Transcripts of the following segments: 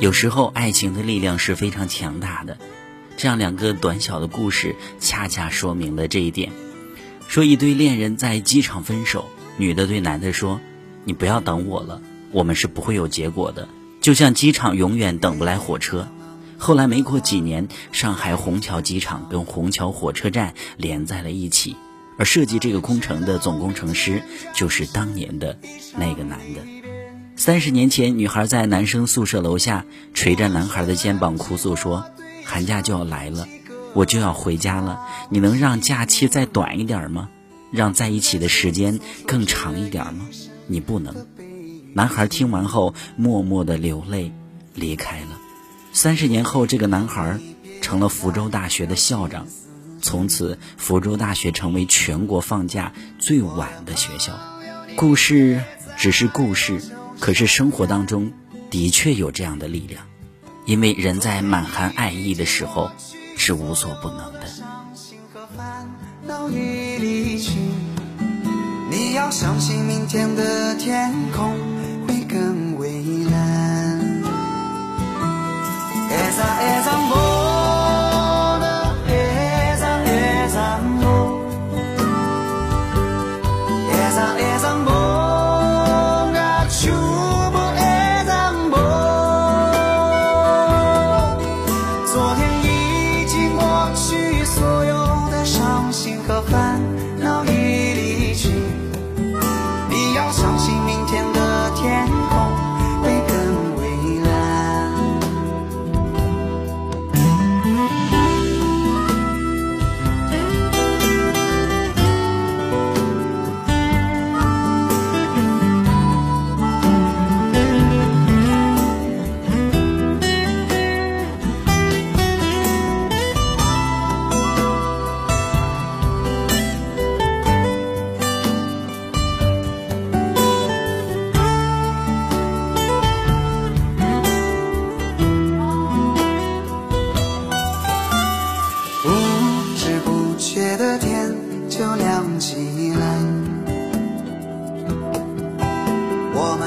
有时候爱情的力量是非常强大的。这样两个短小的故事，恰恰说明了这一点。说一对恋人在机场分手，女的对男的说：“你不要等我了，我们是不会有结果的。”就像机场永远等不来火车。后来没过几年，上海虹桥机场跟虹桥火车站连在了一起，而设计这个工程的总工程师就是当年的那个男的。三十年前，女孩在男生宿舍楼下捶着男孩的肩膀哭诉说：“寒假就要来了，我就要回家了，你能让假期再短一点吗？让在一起的时间更长一点吗？你不能。”男孩听完后默默的流泪，离开了。三十年后，这个男孩成了福州大学的校长，从此福州大学成为全国放假最晚的学校。故事只是故事，可是生活当中的确有这样的力量，因为人在满含爱意的时候是无所不能的。你要相信明天的天空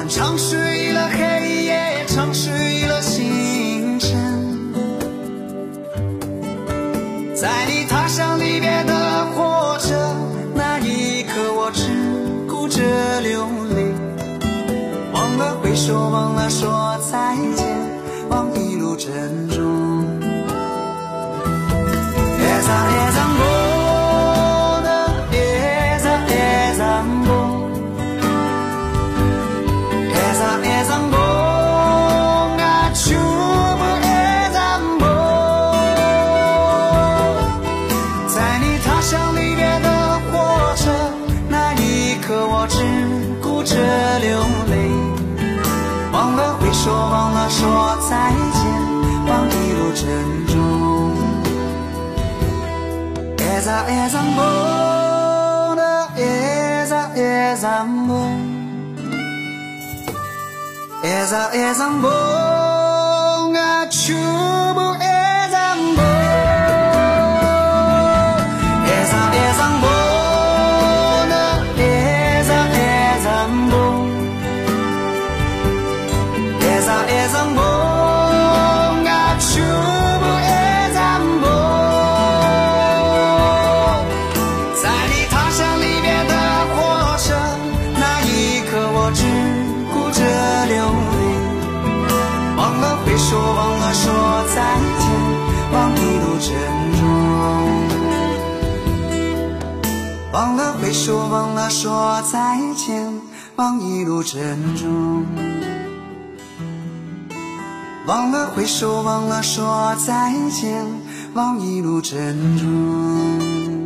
唱睡了黑夜唱睡了星辰。在你踏上离别的火车那一刻我只顾着流泪。忘了挥手忘了说再见望一路珍说再见，望一路珍重。一盏一盏梦，那一盏一盏梦，一盏一盏梦啊，全部。说忘了说再见望一路珍重。忘了挥手忘了说再见望一路珍重。忘了挥手忘了说再见望一路珍重。